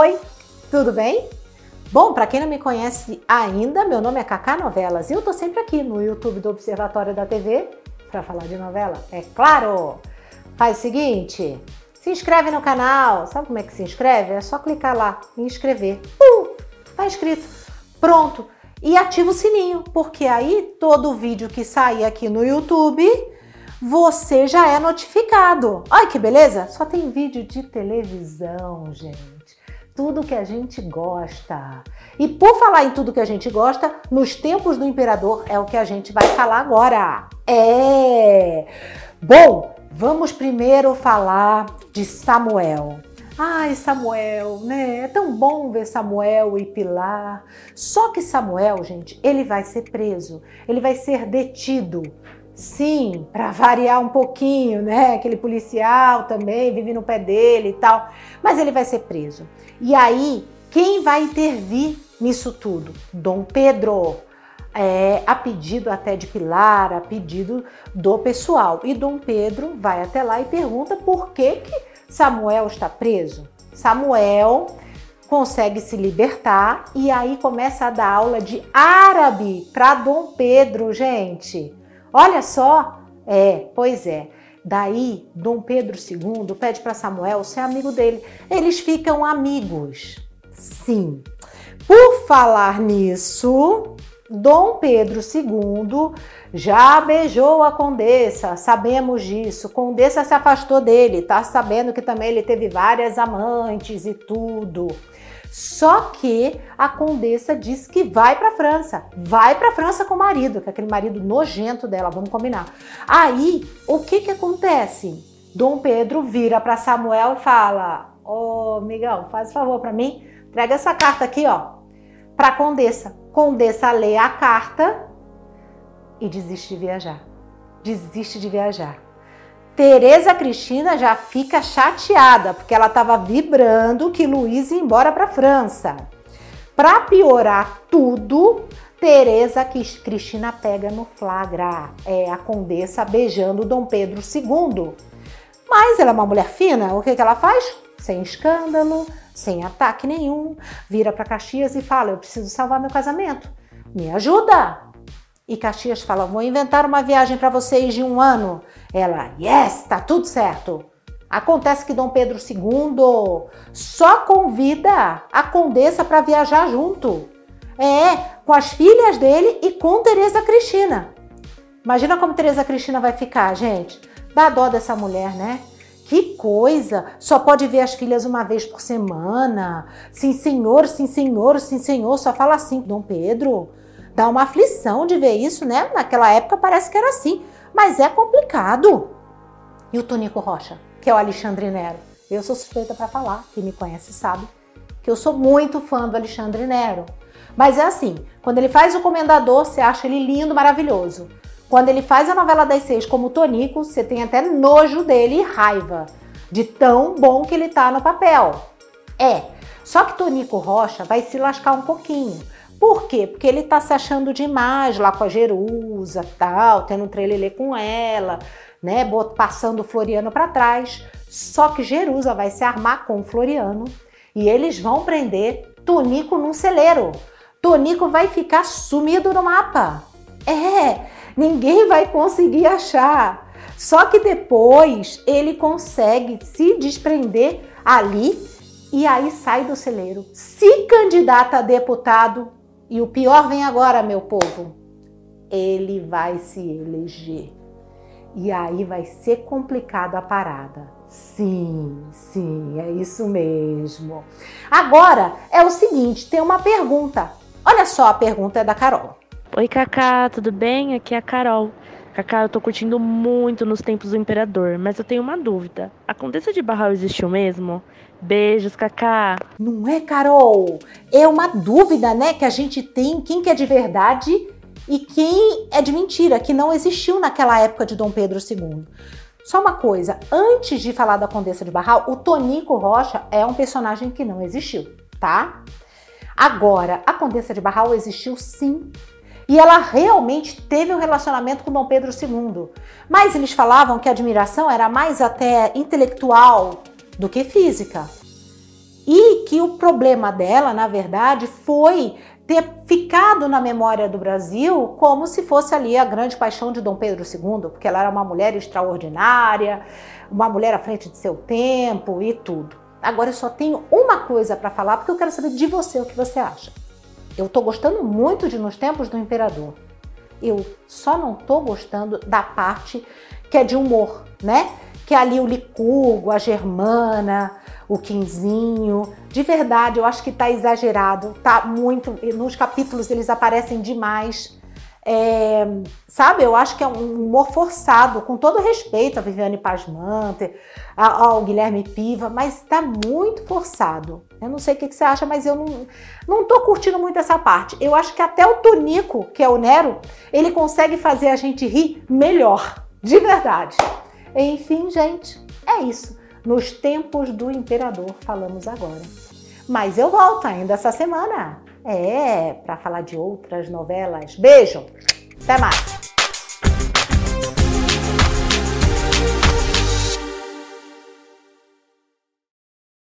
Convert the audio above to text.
Oi, tudo bem? Bom, para quem não me conhece ainda, meu nome é Cacá Novelas e eu tô sempre aqui no YouTube do Observatório da TV para falar de novela, é claro! Faz o seguinte, se inscreve no canal. Sabe como é que se inscreve? É só clicar lá em inscrever. Uh, tá inscrito. Pronto. E ativa o sininho, porque aí todo vídeo que sair aqui no YouTube você já é notificado. Olha que beleza! Só tem vídeo de televisão, gente. Tudo que a gente gosta. E por falar em tudo que a gente gosta, nos tempos do imperador é o que a gente vai falar agora. É! Bom, vamos primeiro falar de Samuel. Ai, Samuel, né? É tão bom ver Samuel e Pilar. Só que Samuel, gente, ele vai ser preso, ele vai ser detido Sim, para variar um pouquinho, né? Aquele policial também vive no pé dele e tal, mas ele vai ser preso. E aí, quem vai intervir nisso tudo? Dom Pedro. É, a pedido até de Pilar, a pedido do pessoal. E Dom Pedro vai até lá e pergunta por que, que Samuel está preso. Samuel consegue se libertar e aí começa a dar aula de árabe para Dom Pedro, gente. Olha só, é, pois é. Daí, Dom Pedro II pede para Samuel ser amigo dele. Eles ficam amigos. Sim. Por falar nisso, Dom Pedro II já beijou a condessa, sabemos disso. Condessa se afastou dele, tá sabendo que também ele teve várias amantes e tudo. Só que a condessa diz que vai para França, vai para França com o marido, que é aquele marido nojento dela, vamos combinar. Aí, o que que acontece? Dom Pedro vira para Samuel e fala: "Ô, oh, Migão, faz favor para mim, entrega essa carta aqui, ó, para condessa. Condessa lê a carta e desiste de viajar. Desiste de viajar. Tereza Cristina já fica chateada, porque ela estava vibrando que Luiz ia embora para França. Para piorar tudo, Tereza Cristina pega no flagra, é a condessa beijando Dom Pedro II. Mas ela é uma mulher fina, o que, que ela faz? Sem escândalo, sem ataque nenhum, vira para Caxias e fala: Eu preciso salvar meu casamento, me ajuda! E Caxias fala: Vou inventar uma viagem para vocês de um ano. Ela, yes, tá tudo certo. Acontece que Dom Pedro II só convida a condessa para viajar junto. É, com as filhas dele e com Teresa Cristina. Imagina como Teresa Cristina vai ficar, gente. Dá dó dessa mulher, né? Que coisa! Só pode ver as filhas uma vez por semana. Sim, senhor, sim, senhor, sim, senhor. Só fala assim, Dom Pedro. Dá uma aflição de ver isso, né? Naquela época parece que era assim, mas é complicado. E o Tonico Rocha, que é o Alexandre Nero? Eu sou suspeita para falar, quem me conhece sabe que eu sou muito fã do Alexandre Nero. Mas é assim, quando ele faz o Comendador, você acha ele lindo, maravilhoso. Quando ele faz a novela das seis como Tonico, você tem até nojo dele e raiva de tão bom que ele tá no papel. É, só que Tonico Rocha vai se lascar um pouquinho. Por quê? Porque ele tá se achando demais lá com a Jerusa, tal, tendo um trelelê com ela, né, passando o Floriano para trás. Só que Jerusa vai se armar com o Floriano e eles vão prender Tonico num celeiro. Tonico vai ficar sumido no mapa. É, ninguém vai conseguir achar. Só que depois ele consegue se desprender ali e aí sai do celeiro, se candidata a deputado e o pior vem agora, meu povo. Ele vai se eleger. E aí vai ser complicado a parada. Sim, sim, é isso mesmo. Agora é o seguinte, tem uma pergunta. Olha só, a pergunta é da Carol. Oi, Cacá, tudo bem? Aqui é a Carol. Cacá, eu tô curtindo muito nos tempos do Imperador, mas eu tenho uma dúvida. A Condessa de Barral existiu mesmo? Beijos, Cacá. Não é, Carol? É uma dúvida, né, que a gente tem quem que é de verdade e quem é de mentira, que não existiu naquela época de Dom Pedro II. Só uma coisa, antes de falar da Condessa de Barral, o Tonico Rocha é um personagem que não existiu, tá? Agora, a Condessa de Barral existiu sim. E ela realmente teve um relacionamento com Dom Pedro II. Mas eles falavam que a admiração era mais até intelectual, do que física. E que o problema dela, na verdade, foi ter ficado na memória do Brasil como se fosse ali a grande paixão de Dom Pedro II, porque ela era uma mulher extraordinária, uma mulher à frente de seu tempo e tudo. Agora eu só tenho uma coisa para falar, porque eu quero saber de você o que você acha. Eu tô gostando muito de Nos Tempos do Imperador. Eu só não tô gostando da parte que é de humor, né? Que é ali o Licurgo, a Germana, o Quinzinho. De verdade, eu acho que tá exagerado, tá muito. Nos capítulos eles aparecem demais. É, sabe, eu acho que é um humor forçado, com todo respeito a Viviane Pasmanter, ao Guilherme Piva, mas tá muito forçado. Eu não sei o que, que, você acha, mas eu não, não tô curtindo muito essa parte. Eu acho que até o Tonico, que é o Nero, ele consegue fazer a gente rir melhor, de verdade. Enfim, gente, é isso. Nos tempos do imperador falamos agora. Mas eu volto ainda essa semana. É, para falar de outras novelas. Beijo. Até mais.